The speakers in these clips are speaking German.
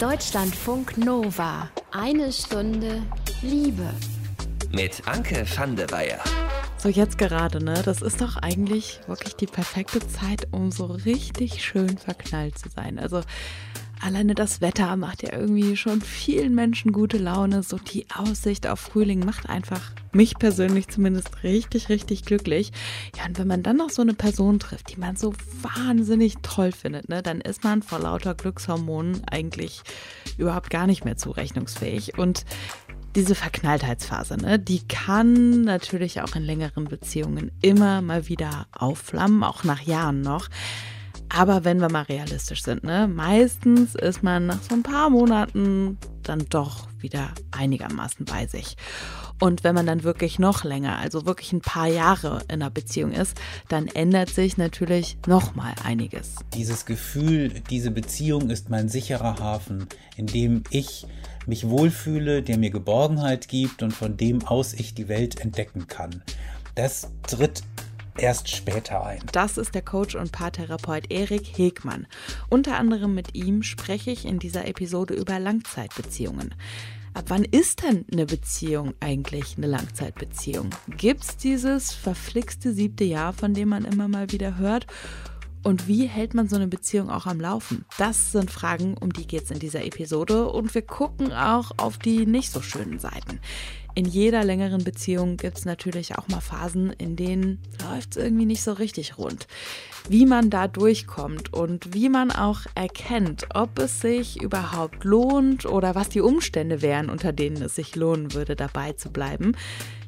Deutschlandfunk Nova. Eine Stunde Liebe. Mit Anke van der Weyer. So jetzt gerade, ne? Das ist doch eigentlich wirklich die perfekte Zeit, um so richtig schön verknallt zu sein. Also Alleine das Wetter macht ja irgendwie schon vielen Menschen gute Laune. So die Aussicht auf Frühling macht einfach mich persönlich zumindest richtig, richtig glücklich. Ja, und wenn man dann noch so eine Person trifft, die man so wahnsinnig toll findet, ne, dann ist man vor lauter Glückshormonen eigentlich überhaupt gar nicht mehr zurechnungsfähig. Und diese Verknalltheitsphase, ne, die kann natürlich auch in längeren Beziehungen immer mal wieder aufflammen, auch nach Jahren noch. Aber wenn wir mal realistisch sind, ne, meistens ist man nach so ein paar Monaten dann doch wieder einigermaßen bei sich. Und wenn man dann wirklich noch länger, also wirklich ein paar Jahre in einer Beziehung ist, dann ändert sich natürlich noch mal einiges. Dieses Gefühl, diese Beziehung ist mein sicherer Hafen, in dem ich mich wohlfühle, der mir Geborgenheit gibt und von dem aus ich die Welt entdecken kann. Das tritt erst später ein. Das ist der Coach und Paartherapeut Erik Hegmann. Unter anderem mit ihm spreche ich in dieser Episode über Langzeitbeziehungen. Ab wann ist denn eine Beziehung eigentlich eine Langzeitbeziehung? Gibt es dieses verflixte siebte Jahr, von dem man immer mal wieder hört? Und wie hält man so eine Beziehung auch am Laufen? Das sind Fragen, um die geht es in dieser Episode. Und wir gucken auch auf die nicht so schönen Seiten. In jeder längeren Beziehung gibt es natürlich auch mal Phasen, in denen läuft es irgendwie nicht so richtig rund. Wie man da durchkommt und wie man auch erkennt, ob es sich überhaupt lohnt oder was die Umstände wären, unter denen es sich lohnen würde, dabei zu bleiben,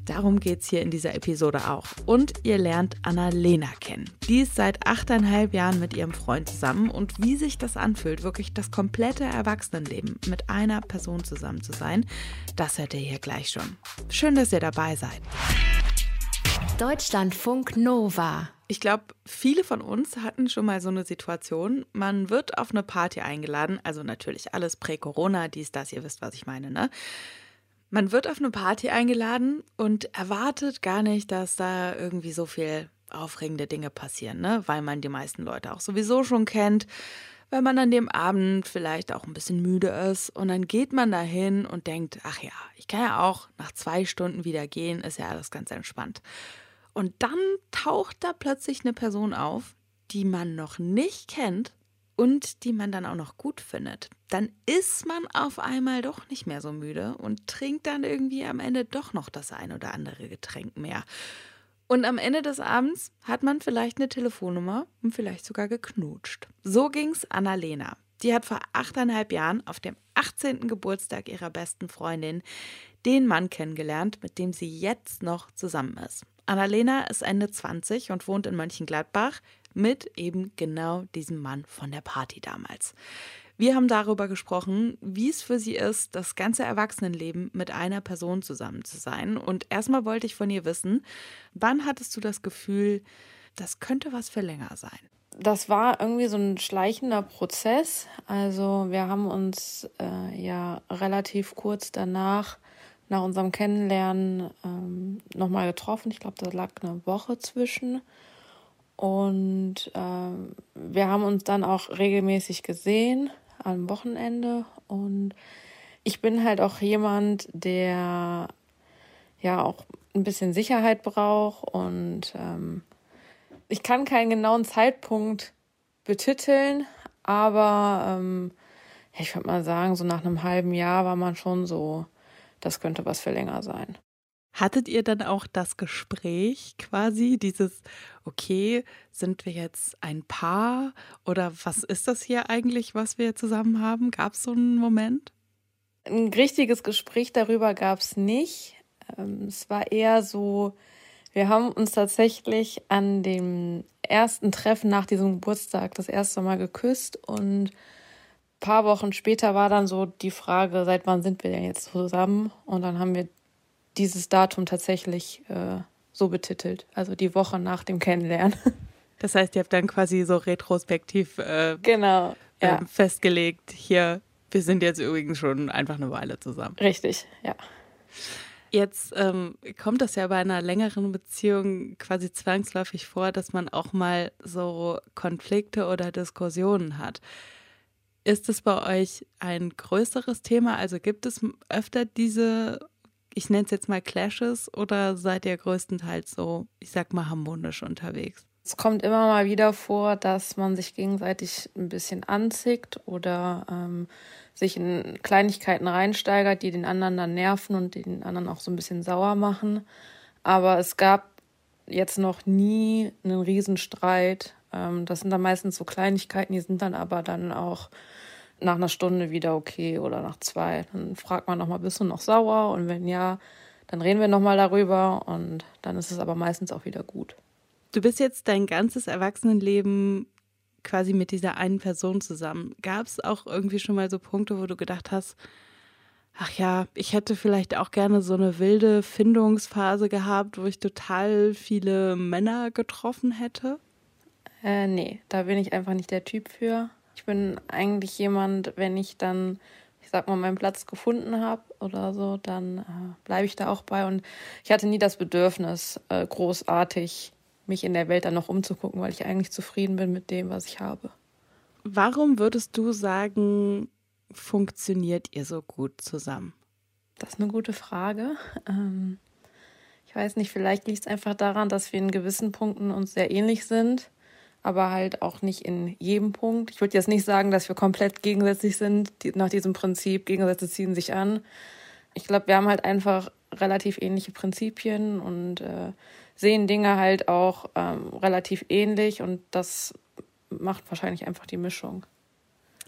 Darum geht es hier in dieser Episode auch. Und ihr lernt Anna-Lena kennen. Die ist seit achteinhalb Jahren mit ihrem Freund zusammen und wie sich das anfühlt, wirklich das komplette Erwachsenenleben mit einer Person zusammen zu sein, das hört ihr hier gleich schon. Schön, dass ihr dabei seid. Deutschlandfunk Nova. Ich glaube, viele von uns hatten schon mal so eine Situation. Man wird auf eine Party eingeladen, also natürlich alles prä-Corona, dies, das, ihr wisst, was ich meine, ne? Man wird auf eine Party eingeladen und erwartet gar nicht, dass da irgendwie so viel aufregende Dinge passieren, ne? weil man die meisten Leute auch sowieso schon kennt, weil man an dem Abend vielleicht auch ein bisschen müde ist und dann geht man dahin und denkt, ach ja, ich kann ja auch nach zwei Stunden wieder gehen, ist ja alles ganz entspannt. Und dann taucht da plötzlich eine Person auf, die man noch nicht kennt und die man dann auch noch gut findet, dann ist man auf einmal doch nicht mehr so müde und trinkt dann irgendwie am Ende doch noch das ein oder andere Getränk mehr. Und am Ende des Abends hat man vielleicht eine Telefonnummer und vielleicht sogar geknutscht. So ging's Annalena. Die hat vor achteinhalb Jahren auf dem 18. Geburtstag ihrer besten Freundin den Mann kennengelernt, mit dem sie jetzt noch zusammen ist. Annalena ist Ende 20 und wohnt in Mönchengladbach mit eben genau diesem Mann von der Party damals. Wir haben darüber gesprochen, wie es für sie ist, das ganze Erwachsenenleben mit einer Person zusammen zu sein. Und erstmal wollte ich von ihr wissen, wann hattest du das Gefühl, das könnte was für länger sein? Das war irgendwie so ein schleichender Prozess. Also wir haben uns äh, ja relativ kurz danach, nach unserem Kennenlernen, ähm, nochmal getroffen. Ich glaube, da lag eine Woche zwischen. Und äh, wir haben uns dann auch regelmäßig gesehen am Wochenende. Und ich bin halt auch jemand, der ja auch ein bisschen Sicherheit braucht. Und ähm, ich kann keinen genauen Zeitpunkt betiteln, aber ähm, ich würde mal sagen, so nach einem halben Jahr war man schon so, das könnte was für länger sein. Hattet ihr dann auch das Gespräch quasi, dieses, okay, sind wir jetzt ein Paar oder was ist das hier eigentlich, was wir zusammen haben? Gab es so einen Moment? Ein richtiges Gespräch darüber gab es nicht. Ähm, es war eher so, wir haben uns tatsächlich an dem ersten Treffen nach diesem Geburtstag das erste Mal geküsst und ein paar Wochen später war dann so die Frage, seit wann sind wir denn jetzt zusammen? Und dann haben wir dieses Datum tatsächlich äh, so betitelt, also die Woche nach dem Kennenlernen. Das heißt, ihr habt dann quasi so retrospektiv äh, genau, ja. äh, festgelegt, hier, wir sind jetzt übrigens schon einfach eine Weile zusammen. Richtig, ja. Jetzt ähm, kommt das ja bei einer längeren Beziehung quasi zwangsläufig vor, dass man auch mal so Konflikte oder Diskussionen hat. Ist es bei euch ein größeres Thema? Also gibt es öfter diese, ich nenne es jetzt mal Clashes, oder seid ihr größtenteils so, ich sag mal, harmonisch unterwegs? Es kommt immer mal wieder vor, dass man sich gegenseitig ein bisschen anzickt oder ähm, sich in Kleinigkeiten reinsteigert, die den anderen dann nerven und den anderen auch so ein bisschen sauer machen. Aber es gab jetzt noch nie einen Riesenstreit. Ähm, das sind dann meistens so Kleinigkeiten, die sind dann aber dann auch nach einer Stunde wieder okay oder nach zwei. Dann fragt man nochmal, bist du noch sauer? Und wenn ja, dann reden wir nochmal darüber und dann ist es aber meistens auch wieder gut. Du bist jetzt dein ganzes Erwachsenenleben quasi mit dieser einen Person zusammen. Gab es auch irgendwie schon mal so Punkte, wo du gedacht hast, ach ja, ich hätte vielleicht auch gerne so eine wilde Findungsphase gehabt, wo ich total viele Männer getroffen hätte? Äh, nee, da bin ich einfach nicht der Typ für. Ich bin eigentlich jemand, wenn ich dann, ich sag mal, meinen Platz gefunden habe oder so, dann äh, bleibe ich da auch bei. Und ich hatte nie das Bedürfnis, äh, großartig mich in der Welt dann noch umzugucken, weil ich eigentlich zufrieden bin mit dem, was ich habe. Warum würdest du sagen, funktioniert ihr so gut zusammen? Das ist eine gute Frage. Ähm, ich weiß nicht, vielleicht liegt es einfach daran, dass wir in gewissen Punkten uns sehr ähnlich sind aber halt auch nicht in jedem Punkt. Ich würde jetzt nicht sagen, dass wir komplett gegensätzlich sind, nach diesem Prinzip, Gegensätze ziehen sich an. Ich glaube, wir haben halt einfach relativ ähnliche Prinzipien und äh, sehen Dinge halt auch ähm, relativ ähnlich und das macht wahrscheinlich einfach die Mischung.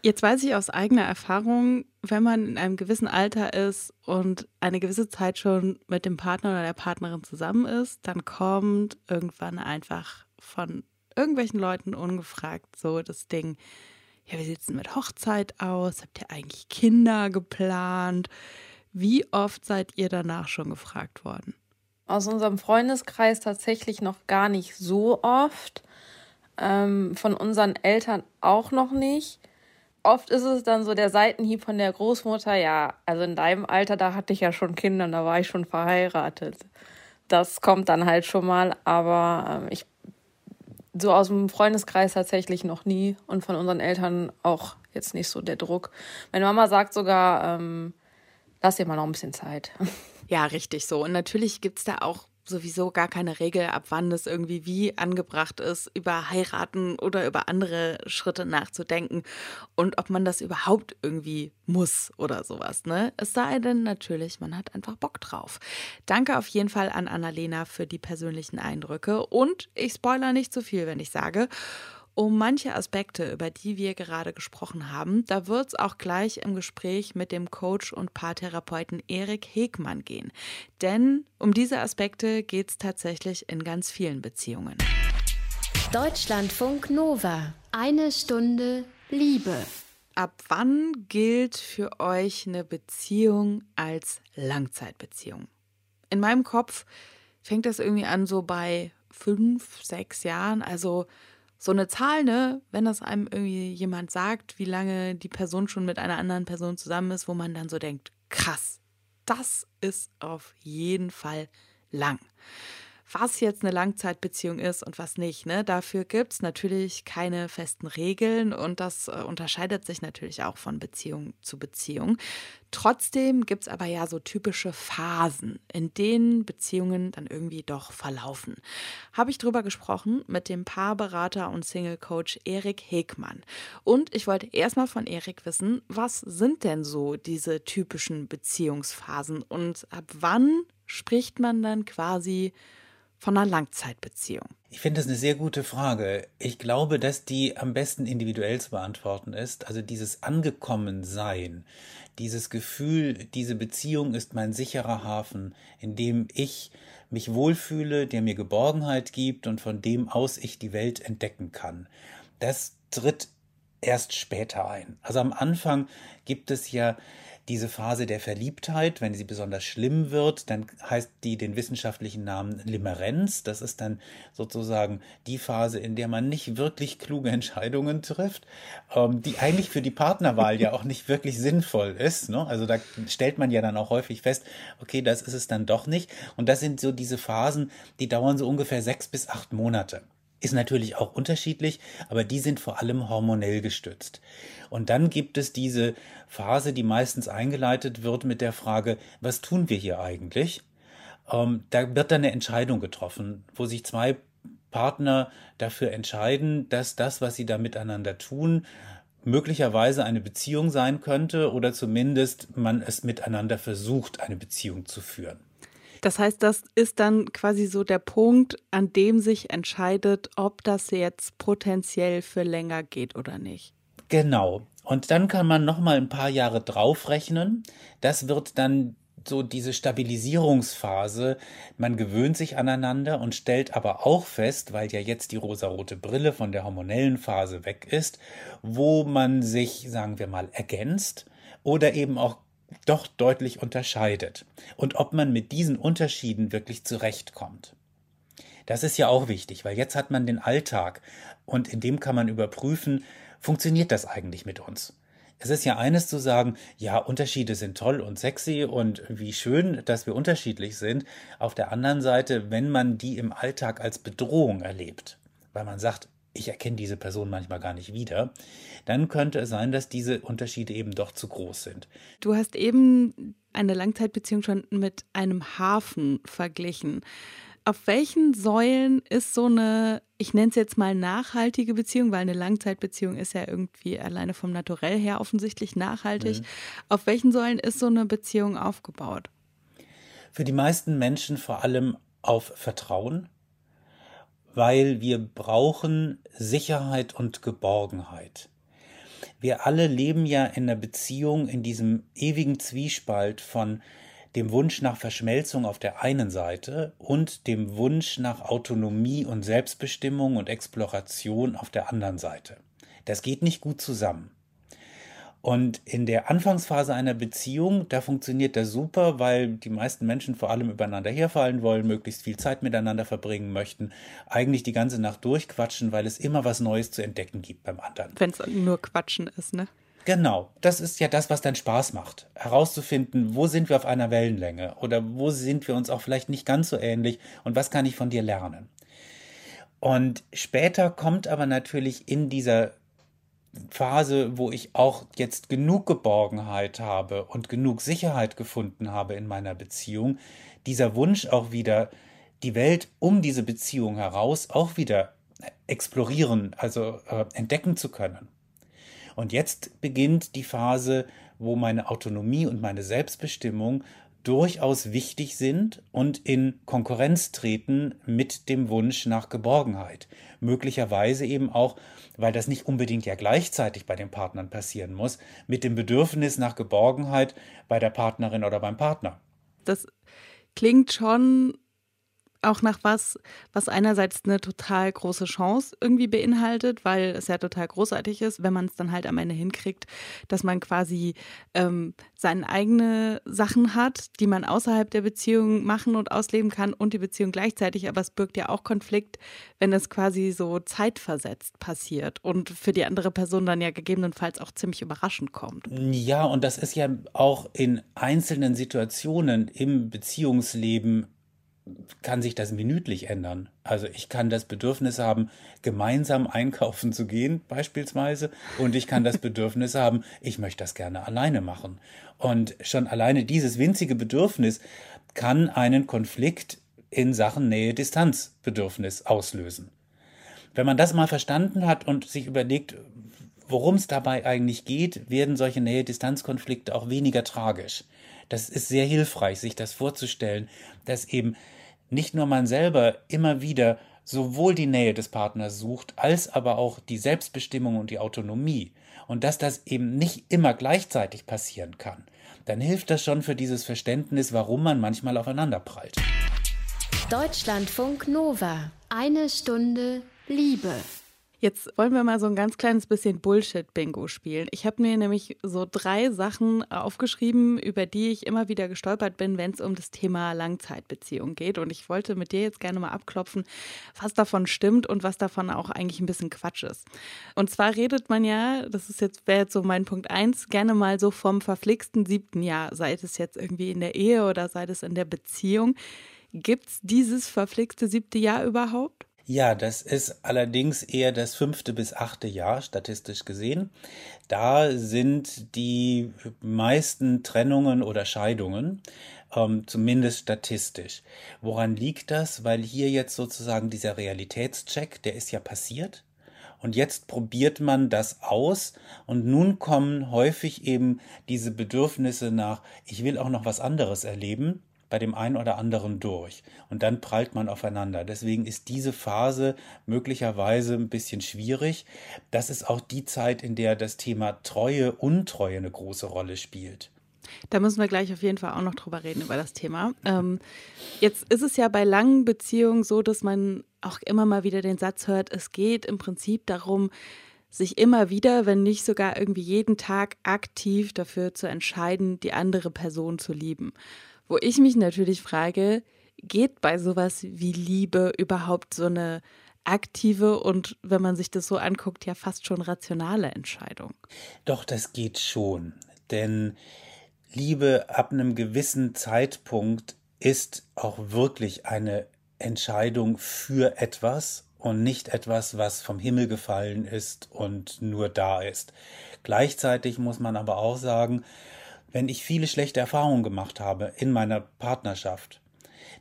Jetzt weiß ich aus eigener Erfahrung, wenn man in einem gewissen Alter ist und eine gewisse Zeit schon mit dem Partner oder der Partnerin zusammen ist, dann kommt irgendwann einfach von irgendwelchen Leuten ungefragt so das Ding, ja, wie sieht es mit Hochzeit aus? Habt ihr eigentlich Kinder geplant? Wie oft seid ihr danach schon gefragt worden? Aus unserem Freundeskreis tatsächlich noch gar nicht so oft. Ähm, von unseren Eltern auch noch nicht. Oft ist es dann so der Seitenhieb von der Großmutter, ja, also in deinem Alter, da hatte ich ja schon Kinder, da war ich schon verheiratet. Das kommt dann halt schon mal, aber äh, ich so aus dem Freundeskreis tatsächlich noch nie und von unseren Eltern auch jetzt nicht so der Druck. Meine Mama sagt sogar, ähm, lass dir mal noch ein bisschen Zeit. Ja, richtig so. Und natürlich gibt es da auch sowieso gar keine Regel, ab wann es irgendwie wie angebracht ist, über heiraten oder über andere Schritte nachzudenken und ob man das überhaupt irgendwie muss oder sowas. Ne? Es sei denn natürlich, man hat einfach Bock drauf. Danke auf jeden Fall an Annalena für die persönlichen Eindrücke und ich spoiler nicht zu viel, wenn ich sage, um manche Aspekte, über die wir gerade gesprochen haben, da wird es auch gleich im Gespräch mit dem Coach und Paartherapeuten Erik Hegmann gehen. Denn um diese Aspekte geht es tatsächlich in ganz vielen Beziehungen. Deutschlandfunk Nova. Eine Stunde Liebe. Ab wann gilt für euch eine Beziehung als Langzeitbeziehung? In meinem Kopf fängt das irgendwie an so bei fünf, sechs Jahren. Also so eine Zahl, ne, wenn das einem irgendwie jemand sagt, wie lange die Person schon mit einer anderen Person zusammen ist, wo man dann so denkt, krass, das ist auf jeden Fall lang was jetzt eine Langzeitbeziehung ist und was nicht. Ne? Dafür gibt es natürlich keine festen Regeln und das äh, unterscheidet sich natürlich auch von Beziehung zu Beziehung. Trotzdem gibt es aber ja so typische Phasen, in denen Beziehungen dann irgendwie doch verlaufen. Habe ich drüber gesprochen mit dem Paarberater und Single-Coach Erik Hegmann. Und ich wollte erstmal von Erik wissen, was sind denn so diese typischen Beziehungsphasen und ab wann spricht man dann quasi von einer Langzeitbeziehung? Ich finde das eine sehr gute Frage. Ich glaube, dass die am besten individuell zu beantworten ist. Also dieses Angekommensein, dieses Gefühl, diese Beziehung ist mein sicherer Hafen, in dem ich mich wohlfühle, der mir Geborgenheit gibt und von dem aus ich die Welt entdecken kann. Das tritt erst später ein. Also am Anfang gibt es ja diese Phase der Verliebtheit, wenn sie besonders schlimm wird, dann heißt die den wissenschaftlichen Namen Limerenz. Das ist dann sozusagen die Phase, in der man nicht wirklich kluge Entscheidungen trifft, ähm, die eigentlich für die Partnerwahl ja auch nicht wirklich sinnvoll ist. Ne? Also da stellt man ja dann auch häufig fest, okay, das ist es dann doch nicht. Und das sind so diese Phasen, die dauern so ungefähr sechs bis acht Monate. Ist natürlich auch unterschiedlich, aber die sind vor allem hormonell gestützt. Und dann gibt es diese Phase, die meistens eingeleitet wird mit der Frage, was tun wir hier eigentlich? Ähm, da wird dann eine Entscheidung getroffen, wo sich zwei Partner dafür entscheiden, dass das, was sie da miteinander tun, möglicherweise eine Beziehung sein könnte oder zumindest man es miteinander versucht, eine Beziehung zu führen. Das heißt, das ist dann quasi so der Punkt, an dem sich entscheidet, ob das jetzt potenziell für länger geht oder nicht. Genau. Und dann kann man noch mal ein paar Jahre draufrechnen. Das wird dann so diese Stabilisierungsphase. Man gewöhnt sich aneinander und stellt aber auch fest, weil ja jetzt die rosarote Brille von der hormonellen Phase weg ist, wo man sich, sagen wir mal, ergänzt oder eben auch doch deutlich unterscheidet und ob man mit diesen Unterschieden wirklich zurechtkommt. Das ist ja auch wichtig, weil jetzt hat man den Alltag und in dem kann man überprüfen, funktioniert das eigentlich mit uns? Es ist ja eines zu sagen, ja, Unterschiede sind toll und sexy und wie schön, dass wir unterschiedlich sind. Auf der anderen Seite, wenn man die im Alltag als Bedrohung erlebt, weil man sagt, ich erkenne diese Person manchmal gar nicht wieder, dann könnte es sein, dass diese Unterschiede eben doch zu groß sind. Du hast eben eine Langzeitbeziehung schon mit einem Hafen verglichen. Auf welchen Säulen ist so eine, ich nenne es jetzt mal nachhaltige Beziehung, weil eine Langzeitbeziehung ist ja irgendwie alleine vom Naturell her offensichtlich nachhaltig. Mhm. Auf welchen Säulen ist so eine Beziehung aufgebaut? Für die meisten Menschen vor allem auf Vertrauen, weil wir brauchen Sicherheit und Geborgenheit. Wir alle leben ja in einer Beziehung in diesem ewigen Zwiespalt von dem Wunsch nach Verschmelzung auf der einen Seite und dem Wunsch nach Autonomie und Selbstbestimmung und Exploration auf der anderen Seite. Das geht nicht gut zusammen. Und in der Anfangsphase einer Beziehung, da funktioniert das super, weil die meisten Menschen vor allem übereinander herfallen wollen, möglichst viel Zeit miteinander verbringen möchten, eigentlich die ganze Nacht durchquatschen, weil es immer was Neues zu entdecken gibt beim anderen. Wenn es nur Quatschen ist, ne? Genau, das ist ja das, was dann Spaß macht. Herauszufinden, wo sind wir auf einer Wellenlänge oder wo sind wir uns auch vielleicht nicht ganz so ähnlich und was kann ich von dir lernen. Und später kommt aber natürlich in dieser Phase, wo ich auch jetzt genug Geborgenheit habe und genug Sicherheit gefunden habe in meiner Beziehung, dieser Wunsch auch wieder, die Welt um diese Beziehung heraus auch wieder explorieren, also äh, entdecken zu können. Und jetzt beginnt die Phase, wo meine Autonomie und meine Selbstbestimmung durchaus wichtig sind und in Konkurrenz treten mit dem Wunsch nach Geborgenheit. Möglicherweise eben auch, weil das nicht unbedingt ja gleichzeitig bei den Partnern passieren muss, mit dem Bedürfnis nach Geborgenheit bei der Partnerin oder beim Partner. Das klingt schon auch nach was, was einerseits eine total große Chance irgendwie beinhaltet, weil es ja total großartig ist, wenn man es dann halt am Ende hinkriegt, dass man quasi ähm, seine eigene Sachen hat, die man außerhalb der Beziehung machen und ausleben kann und die Beziehung gleichzeitig. Aber es birgt ja auch Konflikt, wenn es quasi so zeitversetzt passiert und für die andere Person dann ja gegebenenfalls auch ziemlich überraschend kommt. Ja, und das ist ja auch in einzelnen Situationen im Beziehungsleben kann sich das minütlich ändern. Also ich kann das Bedürfnis haben, gemeinsam einkaufen zu gehen, beispielsweise, und ich kann das Bedürfnis haben, ich möchte das gerne alleine machen. Und schon alleine dieses winzige Bedürfnis kann einen Konflikt in Sachen Nähe-Distanz-Bedürfnis auslösen. Wenn man das mal verstanden hat und sich überlegt, worum es dabei eigentlich geht, werden solche Nähe-Distanz-Konflikte auch weniger tragisch. Das ist sehr hilfreich, sich das vorzustellen, dass eben nicht nur man selber immer wieder sowohl die Nähe des Partners sucht, als aber auch die Selbstbestimmung und die Autonomie. Und dass das eben nicht immer gleichzeitig passieren kann, dann hilft das schon für dieses Verständnis, warum man manchmal aufeinander prallt. Deutschlandfunk Nova. Eine Stunde Liebe. Jetzt wollen wir mal so ein ganz kleines bisschen Bullshit-Bingo spielen. Ich habe mir nämlich so drei Sachen aufgeschrieben, über die ich immer wieder gestolpert bin, wenn es um das Thema Langzeitbeziehung geht. Und ich wollte mit dir jetzt gerne mal abklopfen, was davon stimmt und was davon auch eigentlich ein bisschen Quatsch ist. Und zwar redet man ja, das ist jetzt, wäre jetzt so mein Punkt eins, gerne mal so vom verflixten siebten Jahr, sei es jetzt irgendwie in der Ehe oder sei es in der Beziehung. Gibt es dieses verflixte siebte Jahr überhaupt? Ja, das ist allerdings eher das fünfte bis achte Jahr statistisch gesehen. Da sind die meisten Trennungen oder Scheidungen, ähm, zumindest statistisch. Woran liegt das? Weil hier jetzt sozusagen dieser Realitätscheck, der ist ja passiert. Und jetzt probiert man das aus und nun kommen häufig eben diese Bedürfnisse nach, ich will auch noch was anderes erleben bei dem einen oder anderen durch. Und dann prallt man aufeinander. Deswegen ist diese Phase möglicherweise ein bisschen schwierig. Das ist auch die Zeit, in der das Thema Treue, Untreue eine große Rolle spielt. Da müssen wir gleich auf jeden Fall auch noch drüber reden, über das Thema. Ähm, jetzt ist es ja bei langen Beziehungen so, dass man auch immer mal wieder den Satz hört, es geht im Prinzip darum, sich immer wieder, wenn nicht sogar irgendwie jeden Tag aktiv dafür zu entscheiden, die andere Person zu lieben. Wo ich mich natürlich frage, geht bei sowas wie Liebe überhaupt so eine aktive und, wenn man sich das so anguckt, ja fast schon rationale Entscheidung? Doch, das geht schon. Denn Liebe ab einem gewissen Zeitpunkt ist auch wirklich eine Entscheidung für etwas und nicht etwas, was vom Himmel gefallen ist und nur da ist. Gleichzeitig muss man aber auch sagen, wenn ich viele schlechte Erfahrungen gemacht habe in meiner Partnerschaft,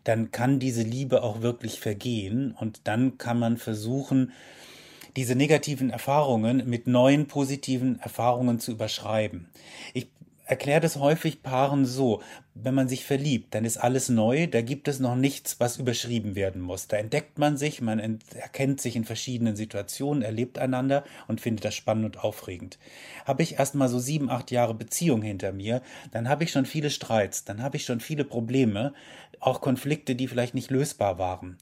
dann kann diese Liebe auch wirklich vergehen und dann kann man versuchen, diese negativen Erfahrungen mit neuen positiven Erfahrungen zu überschreiben. Ich erkläre das häufig Paaren so, wenn man sich verliebt, dann ist alles neu, da gibt es noch nichts, was überschrieben werden muss. Da entdeckt man sich, man erkennt sich in verschiedenen Situationen, erlebt einander und findet das spannend und aufregend. Habe ich erst mal so sieben, acht Jahre Beziehung hinter mir, dann habe ich schon viele Streits, dann habe ich schon viele Probleme, auch Konflikte, die vielleicht nicht lösbar waren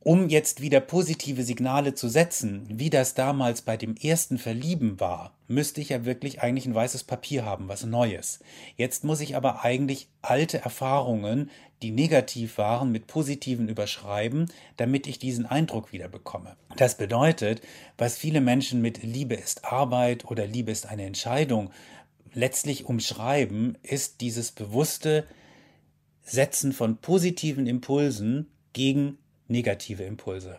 um jetzt wieder positive Signale zu setzen, wie das damals bei dem ersten Verlieben war, müsste ich ja wirklich eigentlich ein weißes Papier haben, was Neues. Jetzt muss ich aber eigentlich alte Erfahrungen, die negativ waren, mit positiven überschreiben, damit ich diesen Eindruck wieder bekomme. Das bedeutet, was viele Menschen mit Liebe ist Arbeit oder Liebe ist eine Entscheidung letztlich umschreiben, ist dieses bewusste Setzen von positiven Impulsen gegen negative Impulse.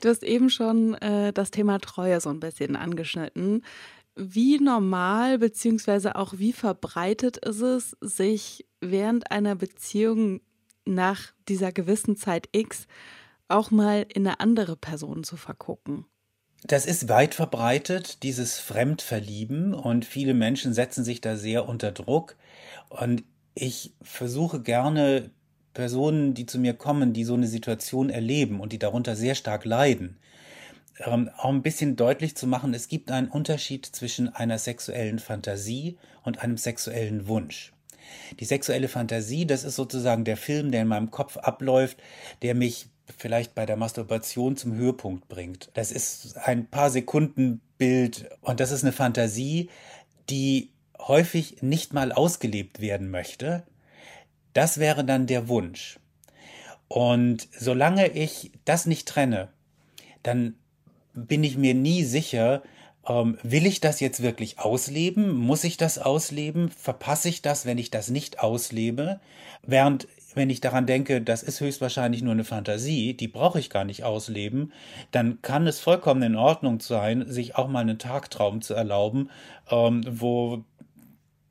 Du hast eben schon äh, das Thema Treue so ein bisschen angeschnitten. Wie normal beziehungsweise auch wie verbreitet ist es, sich während einer Beziehung nach dieser gewissen Zeit X auch mal in eine andere Person zu vergucken? Das ist weit verbreitet, dieses Fremdverlieben, und viele Menschen setzen sich da sehr unter Druck. Und ich versuche gerne Personen, die zu mir kommen, die so eine Situation erleben und die darunter sehr stark leiden, ähm, auch ein bisschen deutlich zu machen, es gibt einen Unterschied zwischen einer sexuellen Fantasie und einem sexuellen Wunsch. Die sexuelle Fantasie, das ist sozusagen der Film, der in meinem Kopf abläuft, der mich vielleicht bei der Masturbation zum Höhepunkt bringt. Das ist ein paar Sekunden Bild und das ist eine Fantasie, die häufig nicht mal ausgelebt werden möchte, das wäre dann der Wunsch. Und solange ich das nicht trenne, dann bin ich mir nie sicher, ähm, will ich das jetzt wirklich ausleben? Muss ich das ausleben? Verpasse ich das, wenn ich das nicht auslebe? Während, wenn ich daran denke, das ist höchstwahrscheinlich nur eine Fantasie, die brauche ich gar nicht ausleben, dann kann es vollkommen in Ordnung sein, sich auch mal einen Tagtraum zu erlauben, ähm, wo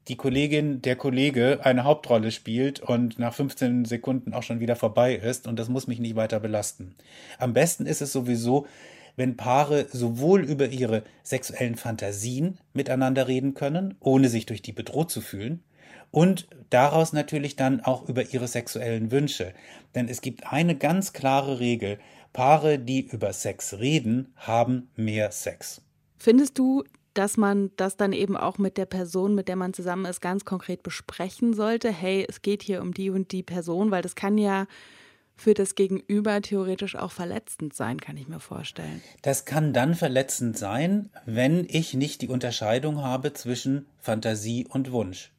die Kollegin, der Kollege eine Hauptrolle spielt und nach 15 Sekunden auch schon wieder vorbei ist und das muss mich nicht weiter belasten. Am besten ist es sowieso, wenn Paare sowohl über ihre sexuellen Fantasien miteinander reden können, ohne sich durch die bedroht zu fühlen, und daraus natürlich dann auch über ihre sexuellen Wünsche. Denn es gibt eine ganz klare Regel. Paare, die über Sex reden, haben mehr Sex. Findest du, dass man das dann eben auch mit der Person, mit der man zusammen ist, ganz konkret besprechen sollte. Hey, es geht hier um die und die Person, weil das kann ja für das Gegenüber theoretisch auch verletzend sein, kann ich mir vorstellen. Das kann dann verletzend sein, wenn ich nicht die Unterscheidung habe zwischen Fantasie und Wunsch.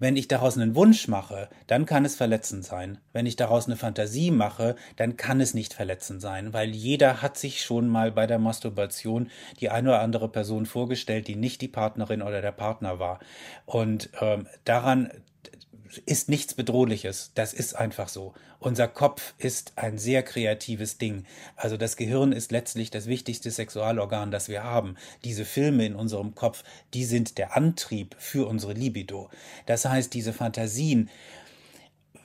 Wenn ich daraus einen Wunsch mache, dann kann es verletzend sein. Wenn ich daraus eine Fantasie mache, dann kann es nicht verletzend sein, weil jeder hat sich schon mal bei der Masturbation die eine oder andere Person vorgestellt, die nicht die Partnerin oder der Partner war. Und ähm, daran ist nichts Bedrohliches. Das ist einfach so. Unser Kopf ist ein sehr kreatives Ding. Also das Gehirn ist letztlich das wichtigste Sexualorgan, das wir haben. Diese Filme in unserem Kopf, die sind der Antrieb für unsere Libido. Das heißt, diese Fantasien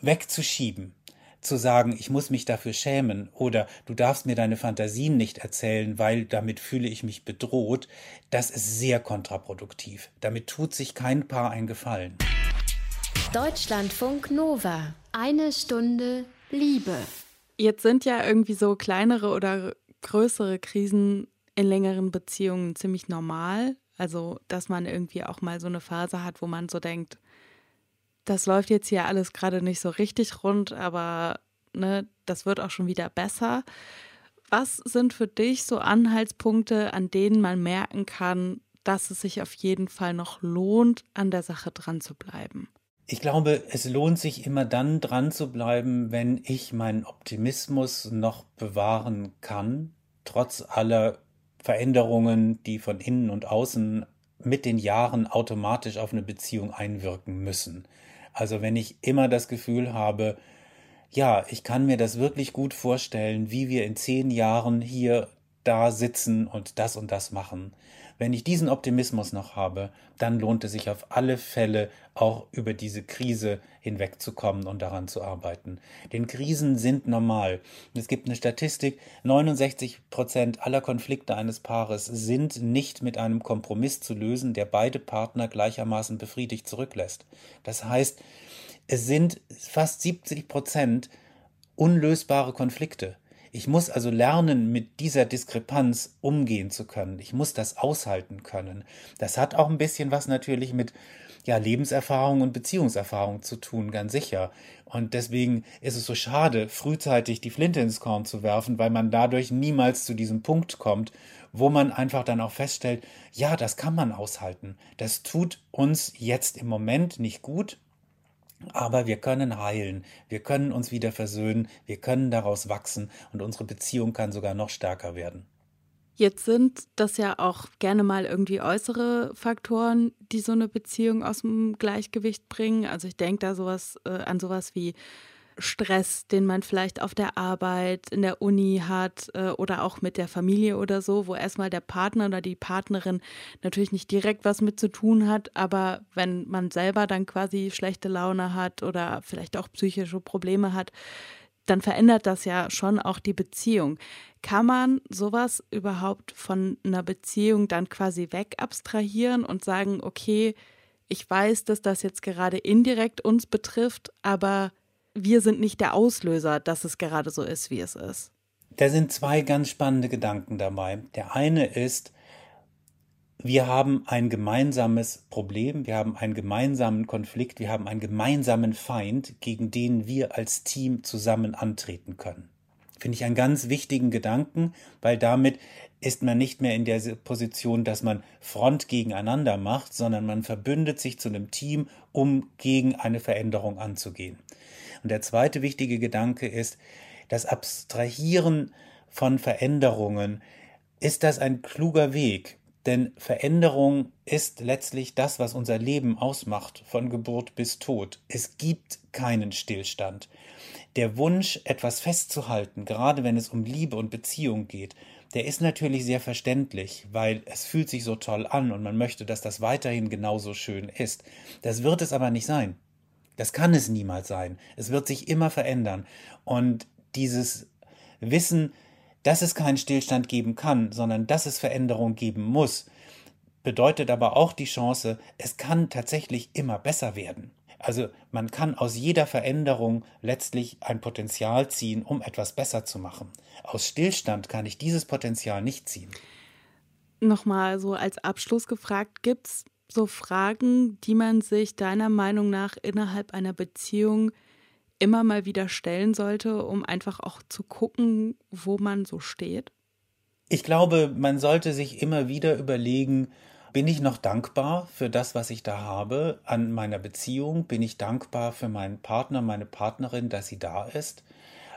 wegzuschieben, zu sagen, ich muss mich dafür schämen oder du darfst mir deine Fantasien nicht erzählen, weil damit fühle ich mich bedroht, das ist sehr kontraproduktiv. Damit tut sich kein Paar einen Gefallen. Deutschlandfunk Nova. Eine Stunde Liebe. Jetzt sind ja irgendwie so kleinere oder größere Krisen in längeren Beziehungen ziemlich normal. Also, dass man irgendwie auch mal so eine Phase hat, wo man so denkt, das läuft jetzt hier alles gerade nicht so richtig rund, aber ne, das wird auch schon wieder besser. Was sind für dich so Anhaltspunkte, an denen man merken kann, dass es sich auf jeden Fall noch lohnt, an der Sache dran zu bleiben? Ich glaube, es lohnt sich immer dann dran zu bleiben, wenn ich meinen Optimismus noch bewahren kann, trotz aller Veränderungen, die von innen und außen mit den Jahren automatisch auf eine Beziehung einwirken müssen. Also wenn ich immer das Gefühl habe, ja, ich kann mir das wirklich gut vorstellen, wie wir in zehn Jahren hier da sitzen und das und das machen. Wenn ich diesen Optimismus noch habe, dann lohnt es sich auf alle Fälle auch über diese Krise hinwegzukommen und daran zu arbeiten. Denn Krisen sind normal. Es gibt eine Statistik, 69 Prozent aller Konflikte eines Paares sind nicht mit einem Kompromiss zu lösen, der beide Partner gleichermaßen befriedigt zurücklässt. Das heißt, es sind fast 70 Prozent unlösbare Konflikte. Ich muss also lernen, mit dieser Diskrepanz umgehen zu können. Ich muss das aushalten können. Das hat auch ein bisschen was natürlich mit ja, Lebenserfahrung und Beziehungserfahrung zu tun, ganz sicher. Und deswegen ist es so schade, frühzeitig die Flinte ins Korn zu werfen, weil man dadurch niemals zu diesem Punkt kommt, wo man einfach dann auch feststellt, ja, das kann man aushalten. Das tut uns jetzt im Moment nicht gut, aber wir können heilen, wir können uns wieder versöhnen, wir können daraus wachsen und unsere Beziehung kann sogar noch stärker werden. Jetzt sind das ja auch gerne mal irgendwie äußere Faktoren, die so eine Beziehung aus dem Gleichgewicht bringen. Also ich denke da sowas äh, an sowas wie Stress, den man vielleicht auf der Arbeit, in der Uni hat äh, oder auch mit der Familie oder so, wo erstmal der Partner oder die Partnerin natürlich nicht direkt was mit zu tun hat, aber wenn man selber dann quasi schlechte Laune hat oder vielleicht auch psychische Probleme hat, dann verändert das ja schon auch die Beziehung. Kann man sowas überhaupt von einer Beziehung dann quasi wegabstrahieren und sagen, okay, ich weiß, dass das jetzt gerade indirekt uns betrifft, aber wir sind nicht der Auslöser, dass es gerade so ist, wie es ist. Da sind zwei ganz spannende Gedanken dabei. Der eine ist, wir haben ein gemeinsames Problem, wir haben einen gemeinsamen Konflikt, wir haben einen gemeinsamen Feind, gegen den wir als Team zusammen antreten können. Finde ich einen ganz wichtigen Gedanken, weil damit ist man nicht mehr in der Position, dass man Front gegeneinander macht, sondern man verbündet sich zu einem Team, um gegen eine Veränderung anzugehen. Und der zweite wichtige Gedanke ist, das Abstrahieren von Veränderungen. Ist das ein kluger Weg? Denn Veränderung ist letztlich das, was unser Leben ausmacht, von Geburt bis Tod. Es gibt keinen Stillstand. Der Wunsch, etwas festzuhalten, gerade wenn es um Liebe und Beziehung geht, der ist natürlich sehr verständlich, weil es fühlt sich so toll an und man möchte, dass das weiterhin genauso schön ist. Das wird es aber nicht sein. Das kann es niemals sein. Es wird sich immer verändern. Und dieses Wissen, dass es keinen Stillstand geben kann, sondern dass es Veränderung geben muss, bedeutet aber auch die Chance, es kann tatsächlich immer besser werden. Also man kann aus jeder Veränderung letztlich ein Potenzial ziehen, um etwas besser zu machen. Aus Stillstand kann ich dieses Potenzial nicht ziehen. Nochmal so als Abschluss gefragt, gibt es so Fragen, die man sich deiner Meinung nach innerhalb einer Beziehung immer mal wieder stellen sollte, um einfach auch zu gucken, wo man so steht? Ich glaube, man sollte sich immer wieder überlegen, bin ich noch dankbar für das, was ich da habe an meiner Beziehung? Bin ich dankbar für meinen Partner, meine Partnerin, dass sie da ist?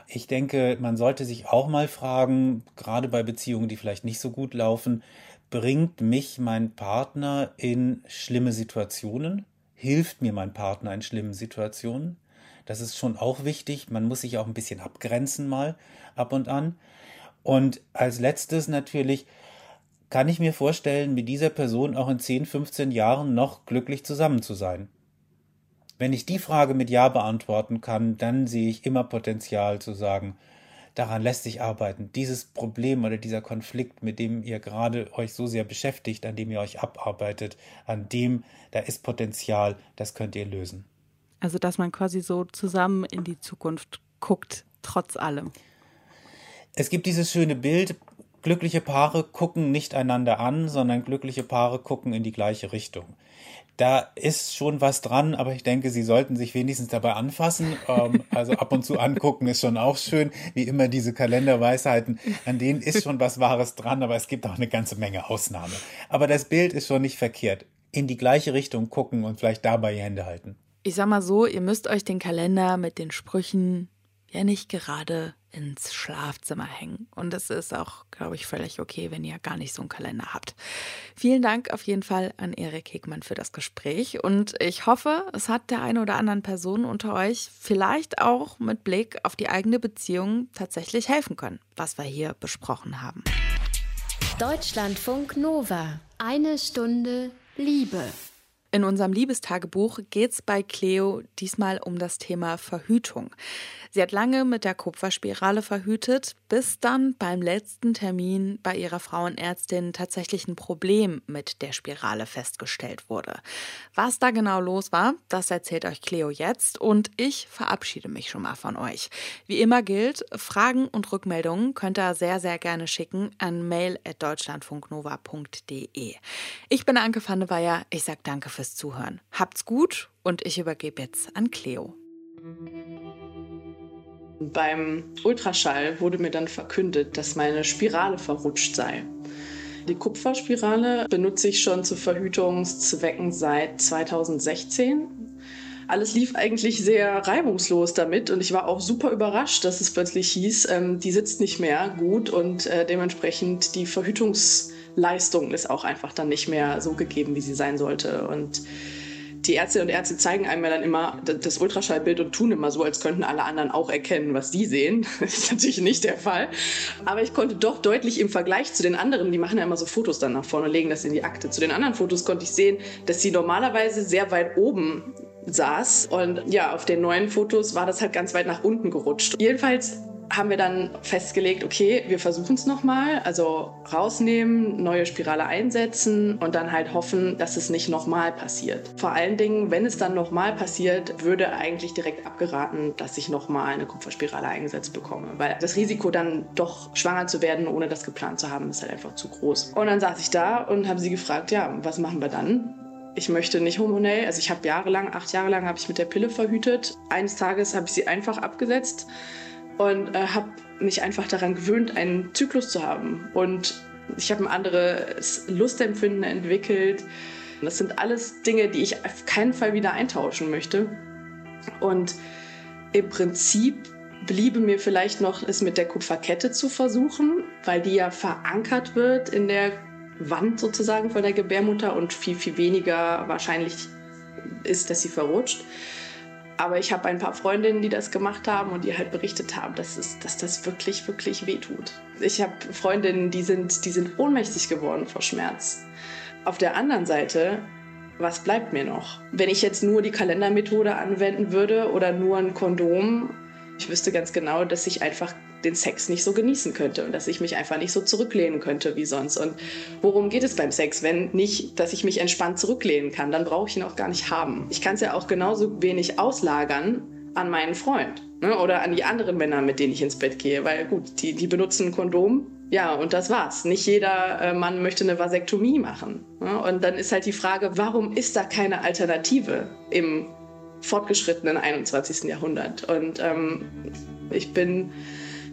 Ich denke, man sollte sich auch mal fragen, gerade bei Beziehungen, die vielleicht nicht so gut laufen, bringt mich mein Partner in schlimme Situationen hilft mir mein Partner in schlimmen Situationen. Das ist schon auch wichtig. Man muss sich auch ein bisschen abgrenzen mal ab und an. Und als letztes natürlich kann ich mir vorstellen, mit dieser Person auch in 10, 15 Jahren noch glücklich zusammen zu sein. Wenn ich die Frage mit Ja beantworten kann, dann sehe ich immer Potenzial zu sagen, daran lässt sich arbeiten. Dieses Problem oder dieser Konflikt, mit dem ihr gerade euch so sehr beschäftigt, an dem ihr euch abarbeitet, an dem, da ist Potenzial, das könnt ihr lösen. Also, dass man quasi so zusammen in die Zukunft guckt, trotz allem. Es gibt dieses schöne Bild, glückliche Paare gucken nicht einander an, sondern glückliche Paare gucken in die gleiche Richtung da ist schon was dran, aber ich denke, Sie sollten sich wenigstens dabei anfassen. Ähm, also ab und zu angucken ist schon auch schön, wie immer diese Kalenderweisheiten, an denen ist schon was Wahres dran, aber es gibt auch eine ganze Menge Ausnahmen. Aber das Bild ist schon nicht verkehrt. In die gleiche Richtung gucken und vielleicht dabei die Hände halten. Ich sag mal so, ihr müsst euch den Kalender mit den Sprüchen ja nicht gerade ins Schlafzimmer hängen. Und es ist auch, glaube ich, völlig okay, wenn ihr gar nicht so einen Kalender habt. Vielen Dank auf jeden Fall an Erik Hegmann für das Gespräch. Und ich hoffe, es hat der einen oder anderen Person unter euch vielleicht auch mit Blick auf die eigene Beziehung tatsächlich helfen können, was wir hier besprochen haben. Deutschlandfunk Nova. Eine Stunde Liebe. In unserem Liebestagebuch geht es bei Cleo diesmal um das Thema Verhütung. Sie hat lange mit der Kupferspirale verhütet, bis dann beim letzten Termin bei ihrer Frauenärztin tatsächlich ein Problem mit der Spirale festgestellt wurde. Was da genau los war, das erzählt euch Cleo jetzt und ich verabschiede mich schon mal von euch. Wie immer gilt, Fragen und Rückmeldungen könnt ihr sehr, sehr gerne schicken an mail.deutschlandfunknova.de. Ich bin Anke van der Weyer. Ich sage danke fürs Zuhören. Habt's gut und ich übergebe jetzt an Cleo. Beim Ultraschall wurde mir dann verkündet, dass meine Spirale verrutscht sei. Die Kupferspirale benutze ich schon zu Verhütungszwecken seit 2016. Alles lief eigentlich sehr reibungslos damit und ich war auch super überrascht, dass es plötzlich hieß, ähm, die sitzt nicht mehr gut und äh, dementsprechend die Verhütungsleistung ist auch einfach dann nicht mehr so gegeben, wie sie sein sollte. Und die Ärzte und Ärzte zeigen einem ja dann immer das Ultraschallbild und tun immer so, als könnten alle anderen auch erkennen, was sie sehen. Das ist natürlich nicht der Fall. Aber ich konnte doch deutlich im Vergleich zu den anderen, die machen ja immer so Fotos dann nach vorne, legen das in die Akte. Zu den anderen Fotos konnte ich sehen, dass sie normalerweise sehr weit oben saß. Und ja, auf den neuen Fotos war das halt ganz weit nach unten gerutscht. Jedenfalls haben wir dann festgelegt, okay, wir versuchen es nochmal, also rausnehmen, neue Spirale einsetzen und dann halt hoffen, dass es nicht nochmal passiert. Vor allen Dingen, wenn es dann nochmal passiert, würde eigentlich direkt abgeraten, dass ich nochmal eine Kupferspirale eingesetzt bekomme, weil das Risiko dann doch schwanger zu werden, ohne das geplant zu haben, ist halt einfach zu groß. Und dann saß ich da und habe sie gefragt, ja, was machen wir dann? Ich möchte nicht hormonell, also ich habe jahrelang, acht Jahre lang habe ich mit der Pille verhütet. Eines Tages habe ich sie einfach abgesetzt und äh, habe mich einfach daran gewöhnt, einen Zyklus zu haben. Und ich habe ein anderes Lustempfinden entwickelt. Das sind alles Dinge, die ich auf keinen Fall wieder eintauschen möchte. Und im Prinzip bliebe mir vielleicht noch, es mit der Kupferkette zu versuchen, weil die ja verankert wird in der Wand sozusagen von der Gebärmutter und viel, viel weniger wahrscheinlich ist, dass sie verrutscht. Aber ich habe ein paar Freundinnen, die das gemacht haben und die halt berichtet haben, dass, es, dass das wirklich, wirklich wehtut. Ich habe Freundinnen, die sind, die sind ohnmächtig geworden vor Schmerz. Auf der anderen Seite, was bleibt mir noch? Wenn ich jetzt nur die Kalendermethode anwenden würde oder nur ein Kondom, ich wüsste ganz genau, dass ich einfach den Sex nicht so genießen könnte und dass ich mich einfach nicht so zurücklehnen könnte wie sonst. Und worum geht es beim Sex, wenn nicht, dass ich mich entspannt zurücklehnen kann? Dann brauche ich ihn auch gar nicht haben. Ich kann es ja auch genauso wenig auslagern an meinen Freund ne? oder an die anderen Männer, mit denen ich ins Bett gehe, weil gut, die, die benutzen ein Kondom. Ja, und das war's. Nicht jeder äh, Mann möchte eine Vasektomie machen. Ne? Und dann ist halt die Frage, warum ist da keine Alternative im fortgeschrittenen 21. Jahrhundert? Und ähm, ich bin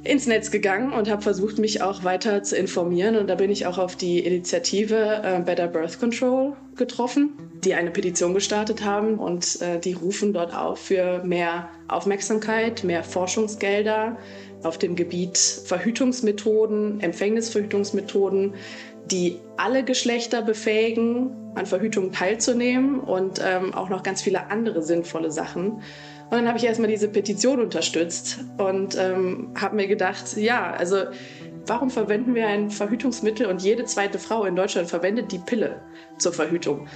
ins Netz gegangen und habe versucht, mich auch weiter zu informieren. Und da bin ich auch auf die Initiative äh, Better Birth Control getroffen, die eine Petition gestartet haben und äh, die rufen dort auf für mehr Aufmerksamkeit, mehr Forschungsgelder auf dem Gebiet Verhütungsmethoden, Empfängnisverhütungsmethoden, die alle Geschlechter befähigen, an Verhütung teilzunehmen und ähm, auch noch ganz viele andere sinnvolle Sachen. Und dann habe ich erstmal diese Petition unterstützt und ähm, habe mir gedacht, ja, also warum verwenden wir ein Verhütungsmittel und jede zweite Frau in Deutschland verwendet die Pille zur Verhütung?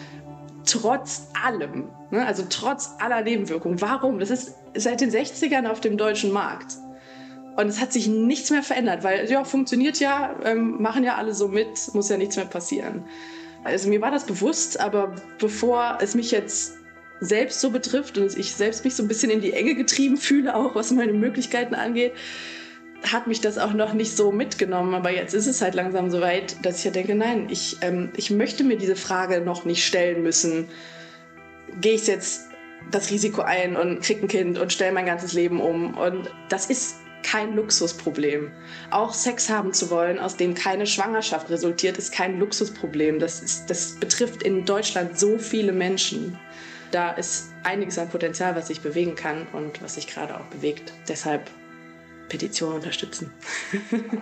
Trotz allem, ne? also trotz aller Nebenwirkungen. Warum? Das ist seit den 60ern auf dem deutschen Markt. Und es hat sich nichts mehr verändert, weil ja, funktioniert ja, ähm, machen ja alle so mit, muss ja nichts mehr passieren. Also mir war das bewusst, aber bevor es mich jetzt selbst so betrifft und ich selbst mich so ein bisschen in die Enge getrieben fühle, auch was meine Möglichkeiten angeht, hat mich das auch noch nicht so mitgenommen. Aber jetzt ist es halt langsam so weit, dass ich ja denke, nein, ich, ähm, ich möchte mir diese Frage noch nicht stellen müssen. Gehe ich jetzt das Risiko ein und kriege ein Kind und stelle mein ganzes Leben um? Und das ist kein Luxusproblem. Auch Sex haben zu wollen, aus dem keine Schwangerschaft resultiert, ist kein Luxusproblem. Das, ist, das betrifft in Deutschland so viele Menschen. Da ist einiges an Potenzial, was sich bewegen kann und was sich gerade auch bewegt. Deshalb Petition unterstützen.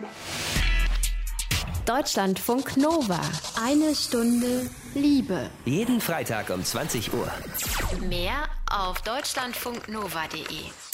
Deutschlandfunk Nova. Eine Stunde Liebe. Jeden Freitag um 20 Uhr. Mehr auf deutschlandfunknova.de.